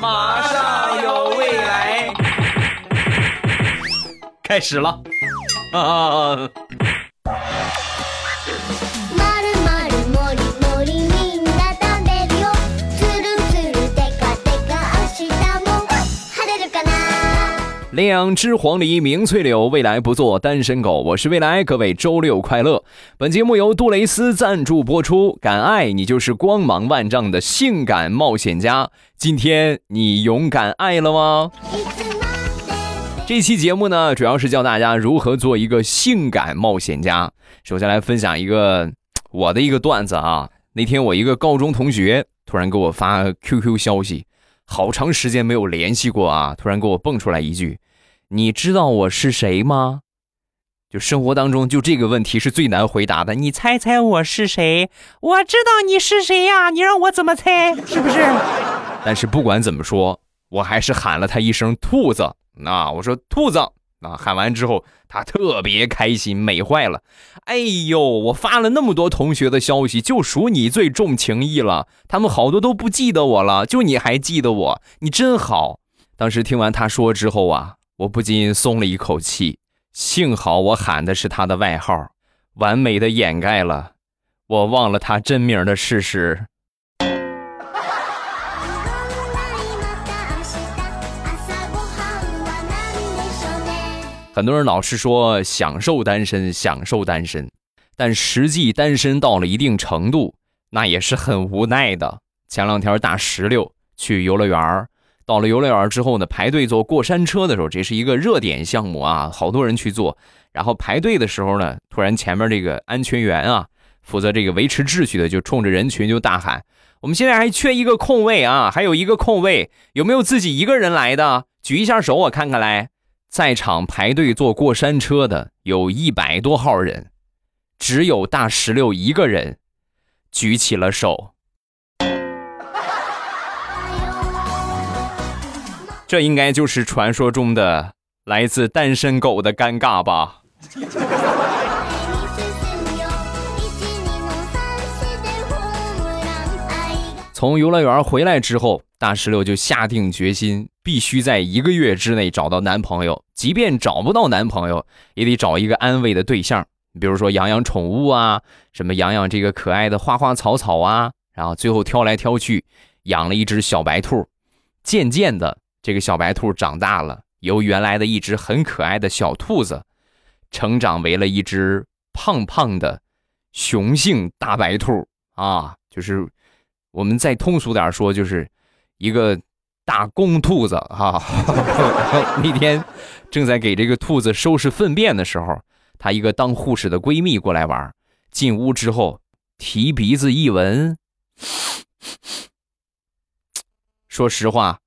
马上有未来，开始了啊！两只黄鹂鸣翠柳，未来不做单身狗。我是未来，各位周六快乐。本节目由杜蕾斯赞助播出。敢爱你就是光芒万丈的性感冒险家。今天你勇敢爱了吗？这期节目呢，主要是教大家如何做一个性感冒险家。首先来分享一个我的一个段子啊。那天我一个高中同学突然给我发 QQ 消息，好长时间没有联系过啊，突然给我蹦出来一句。你知道我是谁吗？就生活当中，就这个问题是最难回答的。你猜猜我是谁？我知道你是谁呀？你让我怎么猜？是不是？但是不管怎么说，我还是喊了他一声“兔子”。那我说“兔子”，啊，喊完之后他特别开心，美坏了。哎呦，我发了那么多同学的消息，就属你最重情义了。他们好多都不记得我了，就你还记得我，你真好。当时听完他说之后啊。我不禁松了一口气，幸好我喊的是他的外号，完美的掩盖了我忘了他真名的事实。很多人老是说享受单身，享受单身，但实际单身到了一定程度，那也是很无奈的。前两天大石榴去游乐园到了游乐园之后呢，排队坐过山车的时候，这是一个热点项目啊，好多人去做。然后排队的时候呢，突然前面这个安全员啊，负责这个维持秩序的，就冲着人群就大喊：“我们现在还缺一个空位啊，还有一个空位，有没有自己一个人来的？举一下手，我看看来。”在场排队坐过山车的有一百多号人，只有大石榴一个人举起了手。这应该就是传说中的来自单身狗的尴尬吧。从游乐园回来之后，大石榴就下定决心，必须在一个月之内找到男朋友。即便找不到男朋友，也得找一个安慰的对象，比如说养养宠物啊，什么养养这个可爱的花花草草啊。然后最后挑来挑去，养了一只小白兔。渐渐的。这个小白兔长大了，由原来的一只很可爱的小兔子，成长为了一只胖胖的雄性大白兔啊！就是我们再通俗点说，就是一个大公兔子啊！那天正在给这个兔子收拾粪便的时候，她一个当护士的闺蜜过来玩，进屋之后提鼻子一闻，说实话。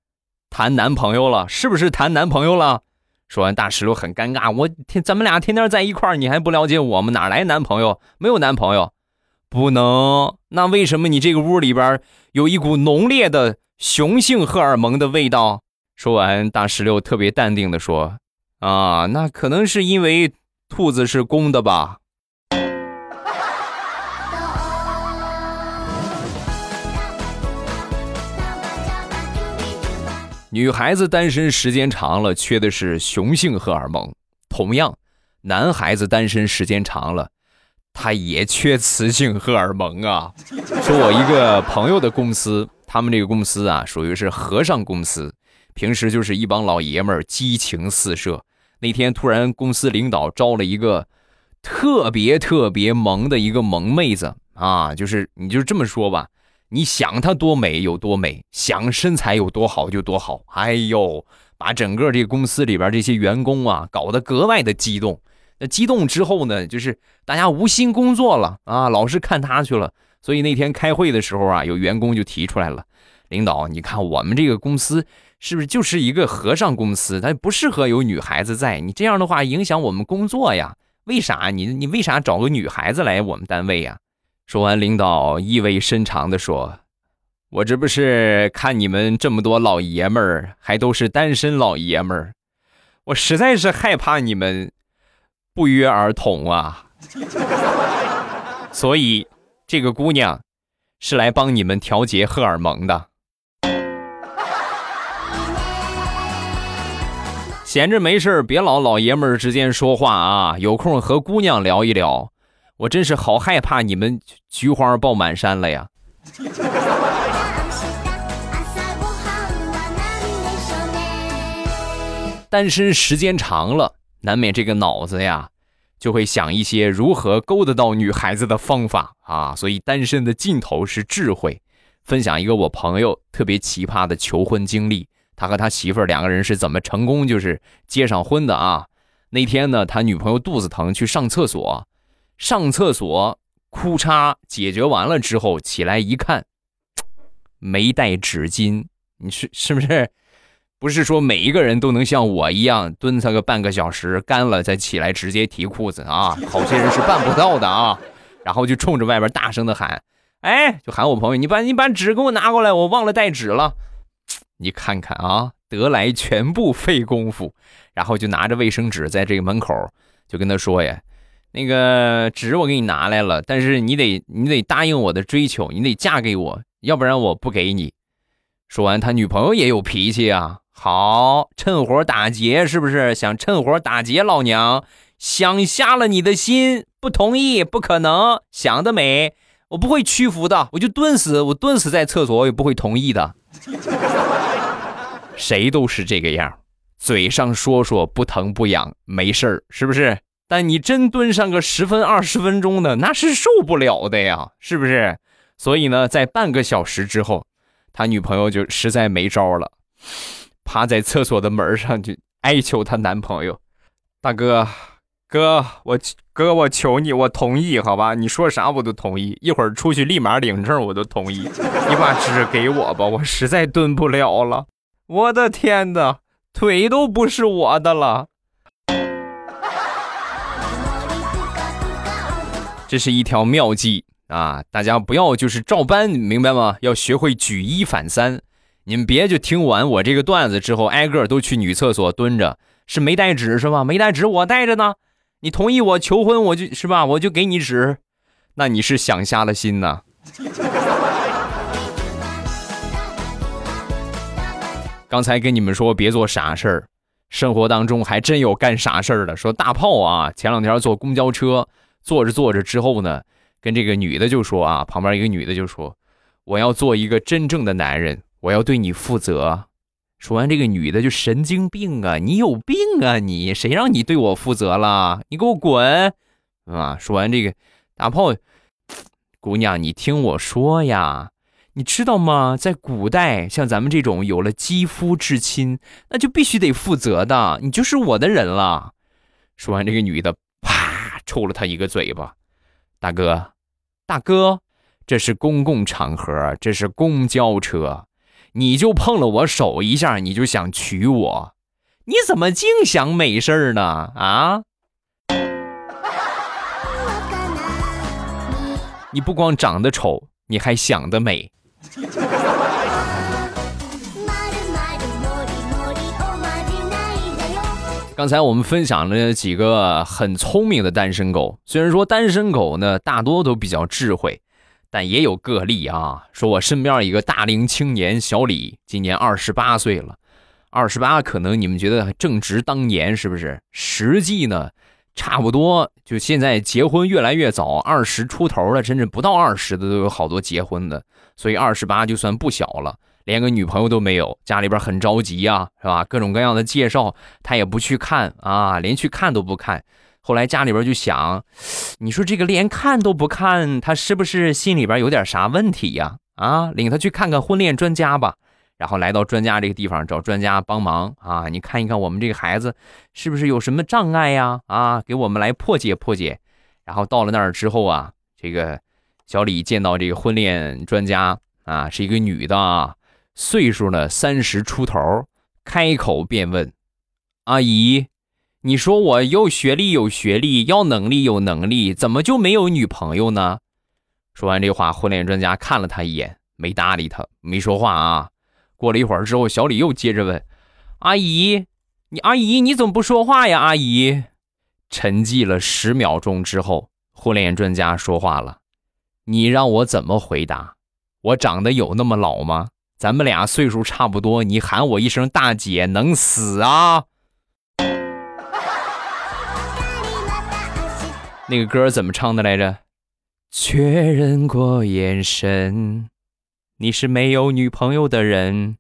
谈男朋友了，是不是谈男朋友了？说完，大石榴很尴尬。我天，咱们俩天天在一块儿，你还不了解我们？哪来男朋友？没有男朋友，不能。那为什么你这个屋里边有一股浓烈的雄性荷尔蒙的味道？说完，大石榴特别淡定的说：“啊，那可能是因为兔子是公的吧。”女孩子单身时间长了，缺的是雄性荷尔蒙；同样，男孩子单身时间长了，他也缺雌性荷尔蒙啊。说我一个朋友的公司，他们这个公司啊，属于是和尚公司，平时就是一帮老爷们儿激情四射。那天突然公司领导招了一个特别特别萌的一个萌妹子啊，就是你就这么说吧。你想她多美有多美，想身材有多好就多好。哎呦，把整个这个公司里边这些员工啊搞得格外的激动。那激动之后呢，就是大家无心工作了啊，老是看她去了。所以那天开会的时候啊，有员工就提出来了：“领导，你看我们这个公司是不是就是一个和尚公司？它不适合有女孩子在。你这样的话影响我们工作呀？为啥？你你为啥找个女孩子来我们单位呀？”说完，领导意味深长地说：“我这不是看你们这么多老爷们儿，还都是单身老爷们儿，我实在是害怕你们不约而同啊。所以，这个姑娘是来帮你们调节荷尔蒙的。”闲着没事别老老爷们儿之间说话啊，有空和姑娘聊一聊。我真是好害怕你们菊花爆满山了呀！单身时间长了，难免这个脑子呀，就会想一些如何勾得到女孩子的方法啊。所以单身的尽头是智慧。分享一个我朋友特别奇葩的求婚经历，他和他媳妇两个人是怎么成功就是结上婚的啊？那天呢，他女朋友肚子疼去上厕所。上厕所，裤衩解决完了之后，起来一看，没带纸巾。你是是不是？不是说每一个人都能像我一样蹲上个半个小时，干了再起来直接提裤子啊？好些人是办不到的啊。然后就冲着外边大声的喊：“哎，就喊我朋友，你把你把纸给我拿过来，我忘了带纸了。”你看看啊，得来全不费功夫。然后就拿着卫生纸在这个门口就跟他说呀。那个纸我给你拿来了，但是你得你得答应我的追求，你得嫁给我，要不然我不给你。说完，他女朋友也有脾气啊，好，趁火打劫是不是？想趁火打劫老娘，想瞎了你的心，不同意，不可能，想得美，我不会屈服的，我就蹲死，我蹲死在厕所，我也不会同意的。谁都是这个样，嘴上说说不疼不痒，没事儿，是不是？但你真蹲上个十分二十分钟的，那是受不了的呀，是不是？所以呢，在半个小时之后，他女朋友就实在没招了，趴在厕所的门上就哀求她男朋友：“大哥，哥，我哥，我求你，我同意，好吧？你说啥我都同意，一会儿出去立马领证，我都同意。你把纸给我吧，我实在蹲不了了。我的天哪，腿都不是我的了。”这是一条妙计啊！大家不要就是照搬，明白吗？要学会举一反三。你们别就听完我这个段子之后，挨个都去女厕所蹲着，是没带纸是吧？没带纸，我带着呢。你同意我求婚，我就是吧，我就给你纸。那你是想瞎了心呐？刚才跟你们说别做傻事儿，生活当中还真有干傻事儿的。说大炮啊，前两天坐公交车。坐着坐着之后呢，跟这个女的就说啊，旁边一个女的就说：“我要做一个真正的男人，我要对你负责。”说完，这个女的就神经病啊，你有病啊你？谁让你对我负责了？你给我滚！啊！说完这个，大炮，姑娘，你听我说呀，你知道吗？在古代，像咱们这种有了肌肤之亲，那就必须得负责的，你就是我的人了。说完，这个女的。抽了他一个嘴巴，大哥，大哥，这是公共场合，这是公交车，你就碰了我手一下，你就想娶我，你怎么净想美事儿呢？啊？你不光长得丑，你还想得美。刚才我们分享了几个很聪明的单身狗，虽然说单身狗呢大多都比较智慧，但也有个例啊。说我身边一个大龄青年小李，今年二十八岁了，二十八可能你们觉得正值当年是不是？实际呢，差不多就现在结婚越来越早，二十出头的甚至不到二十的都有好多结婚的，所以二十八就算不小了。连个女朋友都没有，家里边很着急呀，是吧？各种各样的介绍他也不去看啊，连去看都不看。后来家里边就想，你说这个连看都不看，他是不是心里边有点啥问题呀？啊，领他去看看婚恋专家吧。然后来到专家这个地方找专家帮忙啊，你看一看我们这个孩子是不是有什么障碍呀？啊，给我们来破解破解。然后到了那儿之后啊，这个小李见到这个婚恋专家啊，是一个女的啊。岁数呢，三十出头，开口便问：“阿姨，你说我有学历有学历，要能力有能力，怎么就没有女朋友呢？”说完这话，婚恋专家看了他一眼，没搭理他，没说话啊。过了一会儿之后，小李又接着问：“阿姨，你阿姨你怎么不说话呀？”阿姨沉寂了十秒钟之后，婚恋专家说话了：“你让我怎么回答？我长得有那么老吗？”咱们俩岁数差不多你喊我一声大姐能死啊？那个歌怎么唱的来着确认过眼神你是没有女朋友的人。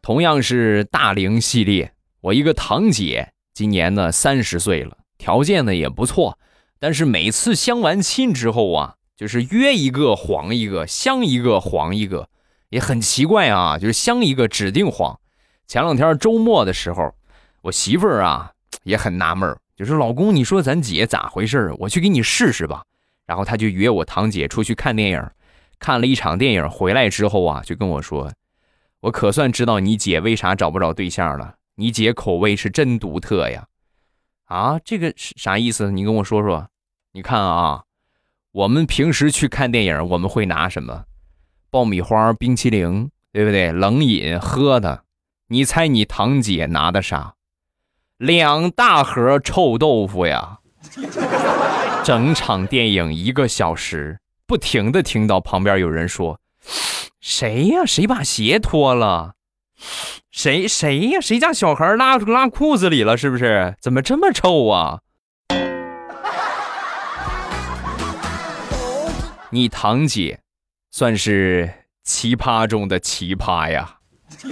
同样是大龄系列我一个堂姐今年呢三十岁了。条件呢也不错，但是每次相完亲之后啊，就是约一个黄一个，相一个黄一个，也很奇怪啊，就是相一个指定黄。前两天周末的时候，我媳妇儿啊也很纳闷，就是老公，你说咱姐咋回事我去给你试试吧。然后他就约我堂姐出去看电影，看了一场电影回来之后啊，就跟我说。我可算知道你姐为啥找不着对象了。你姐口味是真独特呀！啊，这个是啥意思？你跟我说说。你看啊，我们平时去看电影，我们会拿什么？爆米花、冰淇淋，对不对？冷饮喝的。你猜你堂姐拿的啥？两大盒臭豆腐呀！整场电影一个小时，不停的听到旁边有人说。谁呀？谁把鞋脱了？谁谁呀？谁家小孩拉拉裤子里了？是不是？怎么这么臭啊？你堂姐算是奇葩中的奇葩呀！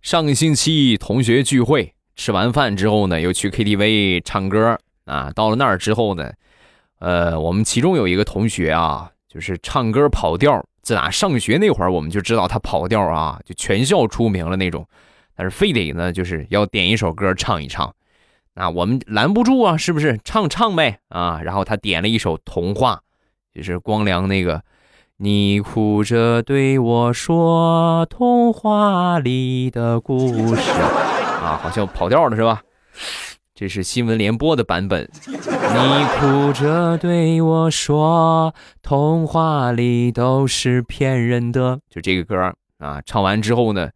上个星期同学聚会，吃完饭之后呢，又去 KTV 唱歌。啊，到了那儿之后呢，呃，我们其中有一个同学啊，就是唱歌跑调。自打上学那会儿，我们就知道他跑调啊，就全校出名了那种。但是非得呢，就是要点一首歌唱一唱。那我们拦不住啊，是不是？唱唱呗啊！然后他点了一首《童话》，就是光良那个“你哭着对我说童话里的故事”啊，好像跑调了是吧？这是新闻联播的版本。你哭着对我说：“童话里都是骗人的。”就这个歌啊，唱完之后呢，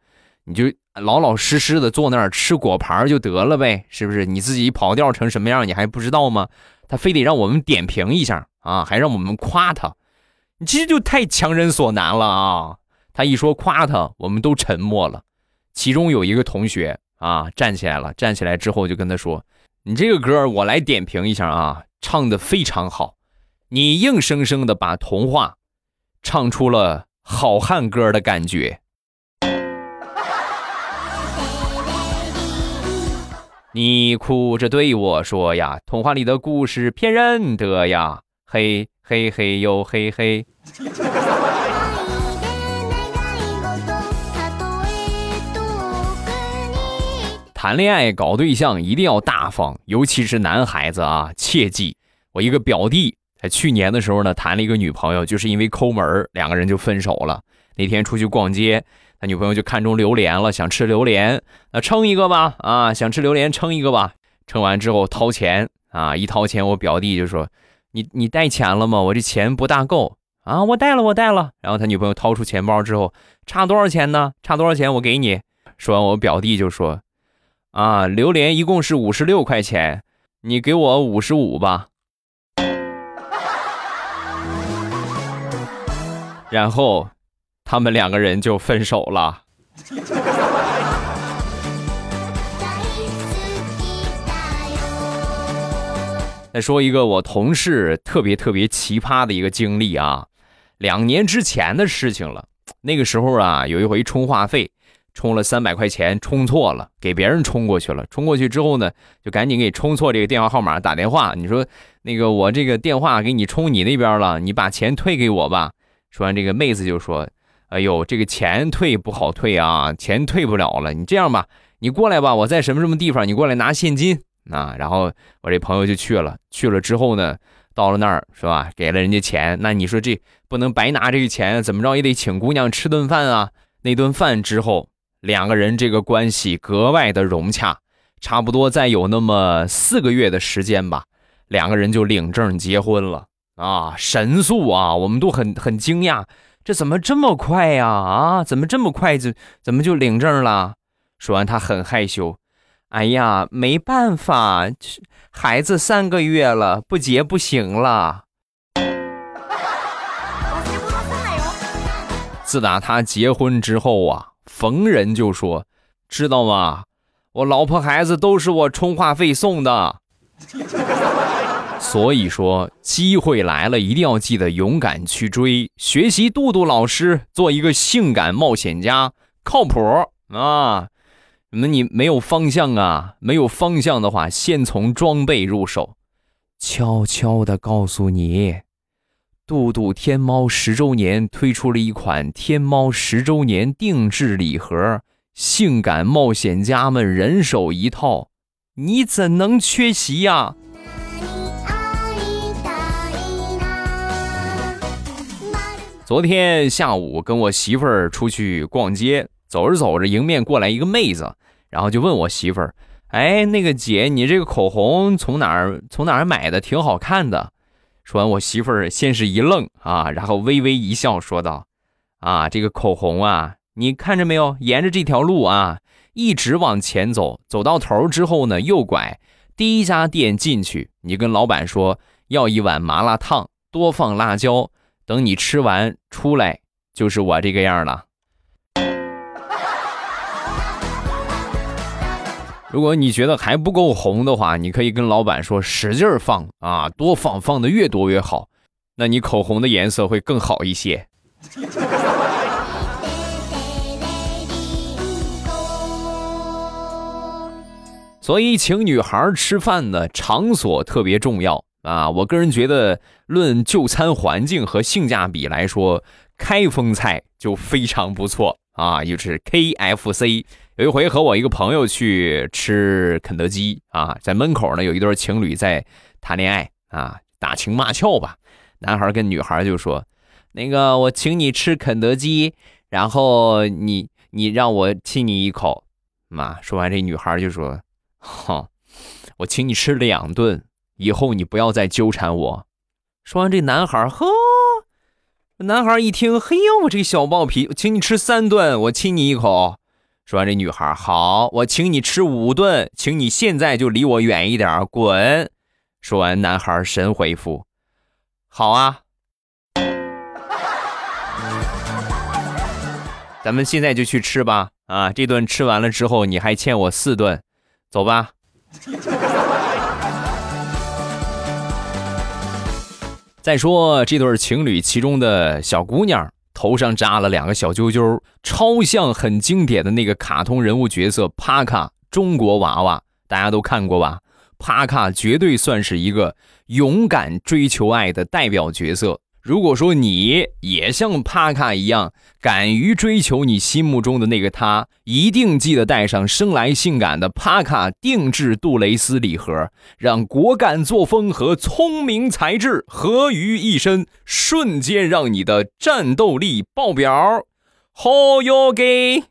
你就老老实实的坐那儿吃果盘就得了呗，是不是？你自己跑调成什么样，你还不知道吗？他非得让我们点评一下啊，还让我们夸他，你这就太强人所难了啊！他一说夸他，我们都沉默了。其中有一个同学啊，站起来了，站起来之后就跟他说。你这个歌我来点评一下啊，唱的非常好，你硬生生的把童话唱出了好汉歌的感觉。你哭着对我说呀，童话里的故事骗人的呀，嘿嘿嘿哟嘿嘿。谈恋爱搞对象一定要大方，尤其是男孩子啊，切记。我一个表弟他去年的时候呢，谈了一个女朋友，就是因为抠门，两个人就分手了。那天出去逛街，他女朋友就看中榴莲了，想吃榴莲，那称一个吧，啊，想吃榴莲称一个吧。称完之后掏钱啊，一掏钱，我表弟就说：“你你带钱了吗？我这钱不大够啊。”我带了，我带了。然后他女朋友掏出钱包之后，差多少钱呢？差多少钱？我给你。说完，我表弟就说。啊，榴莲一共是五十六块钱，你给我五十五吧。然后，他们两个人就分手了。再说一个我同事特别特别奇葩的一个经历啊，两年之前的事情了。那个时候啊，有一回充话费。充了三百块钱，充错了，给别人充过去了。充过去之后呢，就赶紧给充错这个电话号码打电话。你说那个我这个电话给你充你那边了，你把钱退给我吧。说完这个妹子就说：“哎呦，这个钱退不好退啊，钱退不了了。你这样吧，你过来吧，我在什么什么地方，你过来拿现金啊。”然后我这朋友就去了，去了之后呢，到了那儿是吧，给了人家钱。那你说这不能白拿这个钱，怎么着也得请姑娘吃顿饭啊。那顿饭之后。两个人这个关系格外的融洽差不多再有那么四个月的时间吧两个人就领证结婚了。啊神速啊我们都很很惊讶这怎么这么快呀？啊怎么这么快就怎么就领证了？说完他很害羞哎呀没办法孩子三个月了不结不行了。自打他结婚之后啊逢人就说：“知道吗？我老婆孩子都是我充话费送的。”所以说，机会来了，一定要记得勇敢去追，学习杜杜老师，做一个性感冒险家，靠谱啊！那你没有方向啊？没有方向的话，先从装备入手。悄悄的告诉你，杜杜天猫十周年推出了一款天猫十周年定制礼盒，性感冒险家们人手一套，你怎能缺席呀？昨天下午跟我媳妇儿出去逛街，走着走着，迎面过来一个妹子，然后就问我媳妇儿：“哎，那个姐，你这个口红从哪儿从哪儿买的？挺好看的。”说完，我媳妇儿先是一愣啊，然后微微一笑，说道：“啊，这个口红啊，你看着没有？沿着这条路啊，一直往前走，走到头之后呢，右拐，第一家店进去，你跟老板说要一碗麻辣烫，多放辣椒。”等你吃完出来，就是我这个样了。如果你觉得还不够红的话，你可以跟老板说使劲放啊，多放，放的越多越好。那你口红的颜色会更好一些。所以，请女孩吃饭的场所特别重要。啊，我个人觉得，论就餐环境和性价比来说，开封菜就非常不错啊。就是 KFC，有一回和我一个朋友去吃肯德基啊，在门口呢有一对情侣在谈恋爱啊，打情骂俏吧。男孩跟女孩就说：“那个，我请你吃肯德基，然后你你让我亲你一口。”妈，说完这女孩就说：“哼，我请你吃两顿。”以后你不要再纠缠我。说完，这男孩呵，男孩一听，嘿呦，我这小暴脾，请你吃三顿，我亲你一口。说完，这女孩好，我请你吃五顿，请你现在就离我远一点，滚。说完，男孩神回复：好啊，咱们现在就去吃吧。啊，这顿吃完了之后，你还欠我四顿，走吧。再说这对情侣，其中的小姑娘头上扎了两个小揪揪，超像很经典的那个卡通人物角色帕卡中国娃娃，大家都看过吧？帕卡绝对算是一个勇敢追求爱的代表角色。如果说你也像帕卡一样敢于追求你心目中的那个他，一定记得带上生来性感的帕卡定制杜蕾斯礼盒，让果敢作风和聪明才智合于一身，瞬间让你的战斗力爆表。好哟给。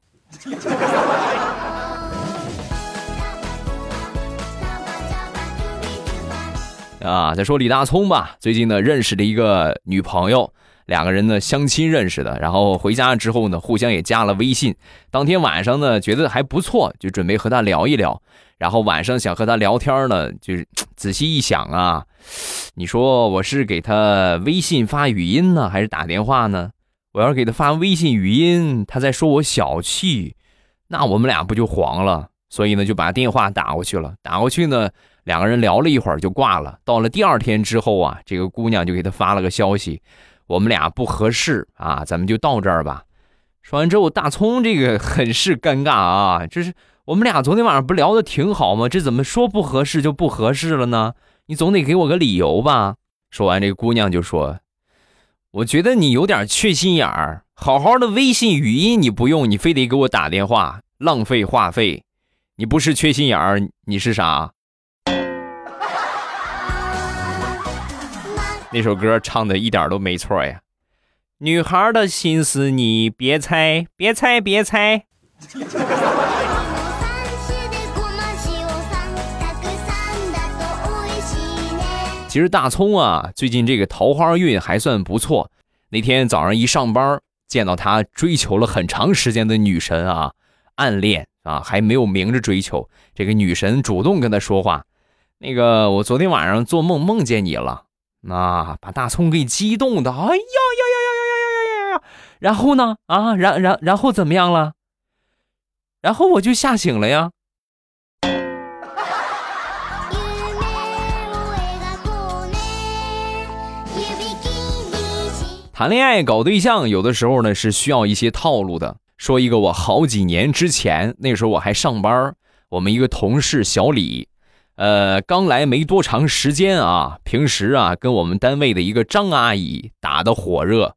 啊，再说李大聪吧，最近呢认识了一个女朋友，两个人呢相亲认识的，然后回家之后呢互相也加了微信。当天晚上呢觉得还不错，就准备和他聊一聊。然后晚上想和他聊天呢，就是 仔细一想啊，你说我是给他微信发语音呢，还是打电话呢？我要是给他发微信语音，他在说我小气，那我们俩不就黄了？所以呢就把电话打过去了，打过去呢。两个人聊了一会儿就挂了。到了第二天之后啊，这个姑娘就给他发了个消息：“我们俩不合适啊，咱们就到这儿吧。”说完之后，大葱这个很是尴尬啊，这是我们俩昨天晚上不聊的挺好吗？这怎么说不合适就不合适了呢？你总得给我个理由吧。说完，这个姑娘就说：“我觉得你有点缺心眼儿，好好的微信语音你不用，你非得给我打电话，浪费话费。你不是缺心眼儿，你是啥？”那首歌唱的一点都没错呀，女孩的心思你别猜，别猜，别猜。其实大葱啊，最近这个桃花运还算不错。那天早上一上班，见到他追求了很长时间的女神啊，暗恋啊，还没有明着追求。这个女神主动跟他说话，那个我昨天晚上做梦梦见你了。那把大葱给激动的，哎呀呀呀呀呀呀呀呀呀！然后呢？啊，然然然后怎么样了？然后我就吓醒了呀。谈恋爱搞对象，有的时候呢是需要一些套路的。说一个我好几年之前，那时候我还上班，我们一个同事小李，呃，刚来没多长时间啊，平时啊跟我们单位的一个张阿姨打得火热，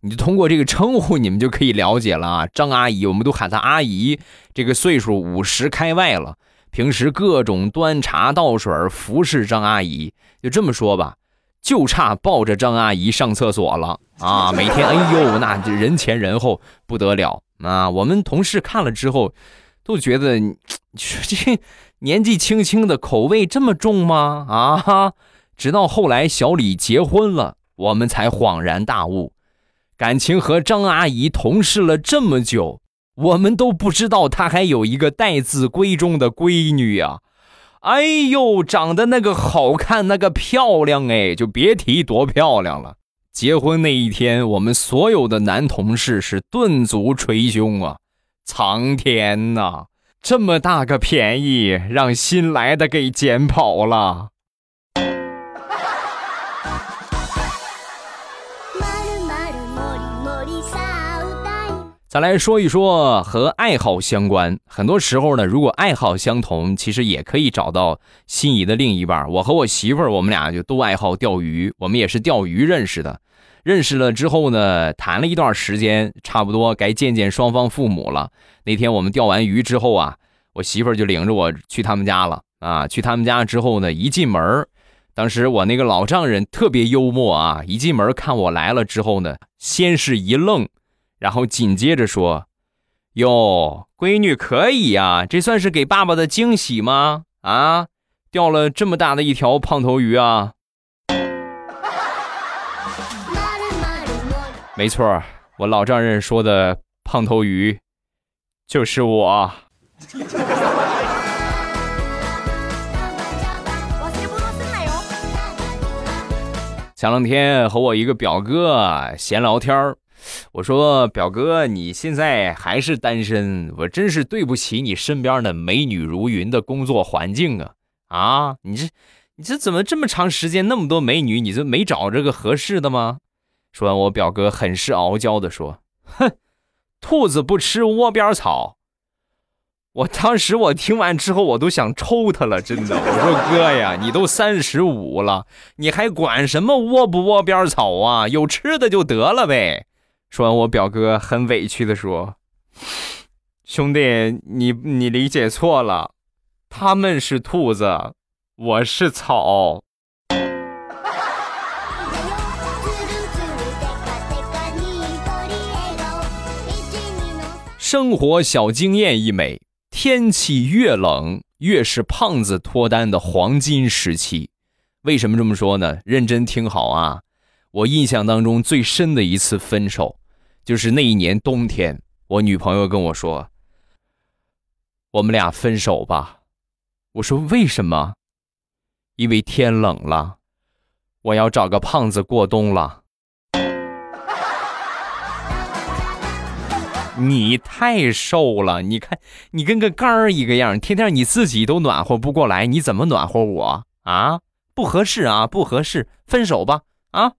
你就通过这个称呼，你们就可以了解了啊。张阿姨，我们都喊她阿姨，这个岁数五十开外了，平时各种端茶倒水服侍张阿姨，就这么说吧。就差抱着张阿姨上厕所了啊！每天，哎呦，那人前人后不得了啊！我们同事看了之后，都觉得你 这年纪轻轻的口味这么重吗？啊！直到后来小李结婚了，我们才恍然大悟，感情和张阿姨同事了这么久，我们都不知道她还有一个待字闺中的闺女啊！哎呦，长得那个好看，那个漂亮哎，就别提多漂亮了。结婚那一天，我们所有的男同事是顿足捶胸啊！苍天呐，这么大个便宜，让新来的给捡跑了。再来说一说和爱好相关，很多时候呢，如果爱好相同，其实也可以找到心仪的另一半。我和我媳妇儿，我们俩就都爱好钓鱼，我们也是钓鱼认识的。认识了之后呢，谈了一段时间，差不多该见见双方父母了。那天我们钓完鱼之后啊，我媳妇儿就领着我去他们家了啊。去他们家之后呢，一进门，当时我那个老丈人特别幽默啊，一进门看我来了之后呢，先是一愣。然后紧接着说：“哟，闺女可以呀，这算是给爸爸的惊喜吗？啊，钓了这么大的一条胖头鱼啊！”没错，我老丈人说的胖头鱼就是我。前两天和我一个表哥闲聊天儿。我说表哥，你现在还是单身，我真是对不起你身边的美女如云的工作环境啊！啊，你这，你这怎么这么长时间那么多美女，你这没找着个合适的吗？说完，我表哥很是傲娇的说：“哼，兔子不吃窝边草。”我当时我听完之后，我都想抽他了，真的。我说哥呀，你都三十五了，你还管什么窝不窝边草啊？有吃的就得了呗。说完，我表哥很委屈的说：“兄弟，你你理解错了，他们是兔子，我是草。”生活小经验一枚：天气越冷，越是胖子脱单的黄金时期。为什么这么说呢？认真听好啊！我印象当中最深的一次分手，就是那一年冬天，我女朋友跟我说：“我们俩分手吧。”我说：“为什么？”因为天冷了，我要找个胖子过冬了。你太瘦了，你看你跟个杆儿一个样，天天你自己都暖和不过来，你怎么暖和我啊？不合适啊，不合适，分手吧啊！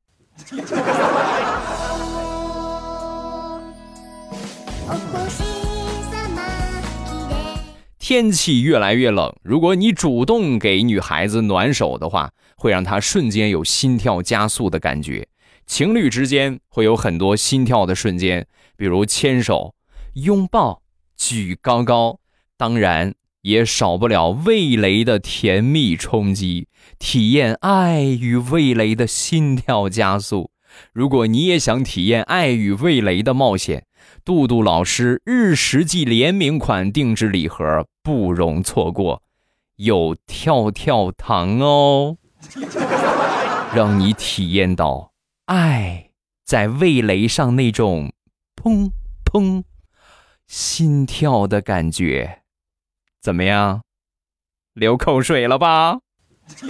天气越来越冷，如果你主动给女孩子暖手的话，会让她瞬间有心跳加速的感觉。情侣之间会有很多心跳的瞬间，比如牵手、拥抱、举高高，当然也少不了味蕾的甜蜜冲击。体验爱与味蕾的心跳加速。如果你也想体验爱与味蕾的冒险，杜杜老师日食季联名款定制礼盒不容错过，有跳跳糖哦，让你体验到爱在味蕾上那种砰砰心跳的感觉怎么样？流口水了吧？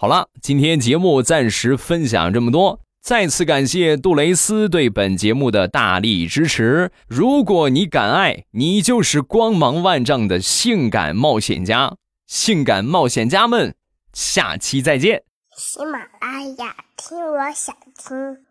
好了今天节目暂时分享这么多。再次感谢杜蕾斯对本节目的大力支持。如果你敢爱你就是光芒万丈的性感冒险家。性感冒险家们下期再见。喜马拉雅听我想听。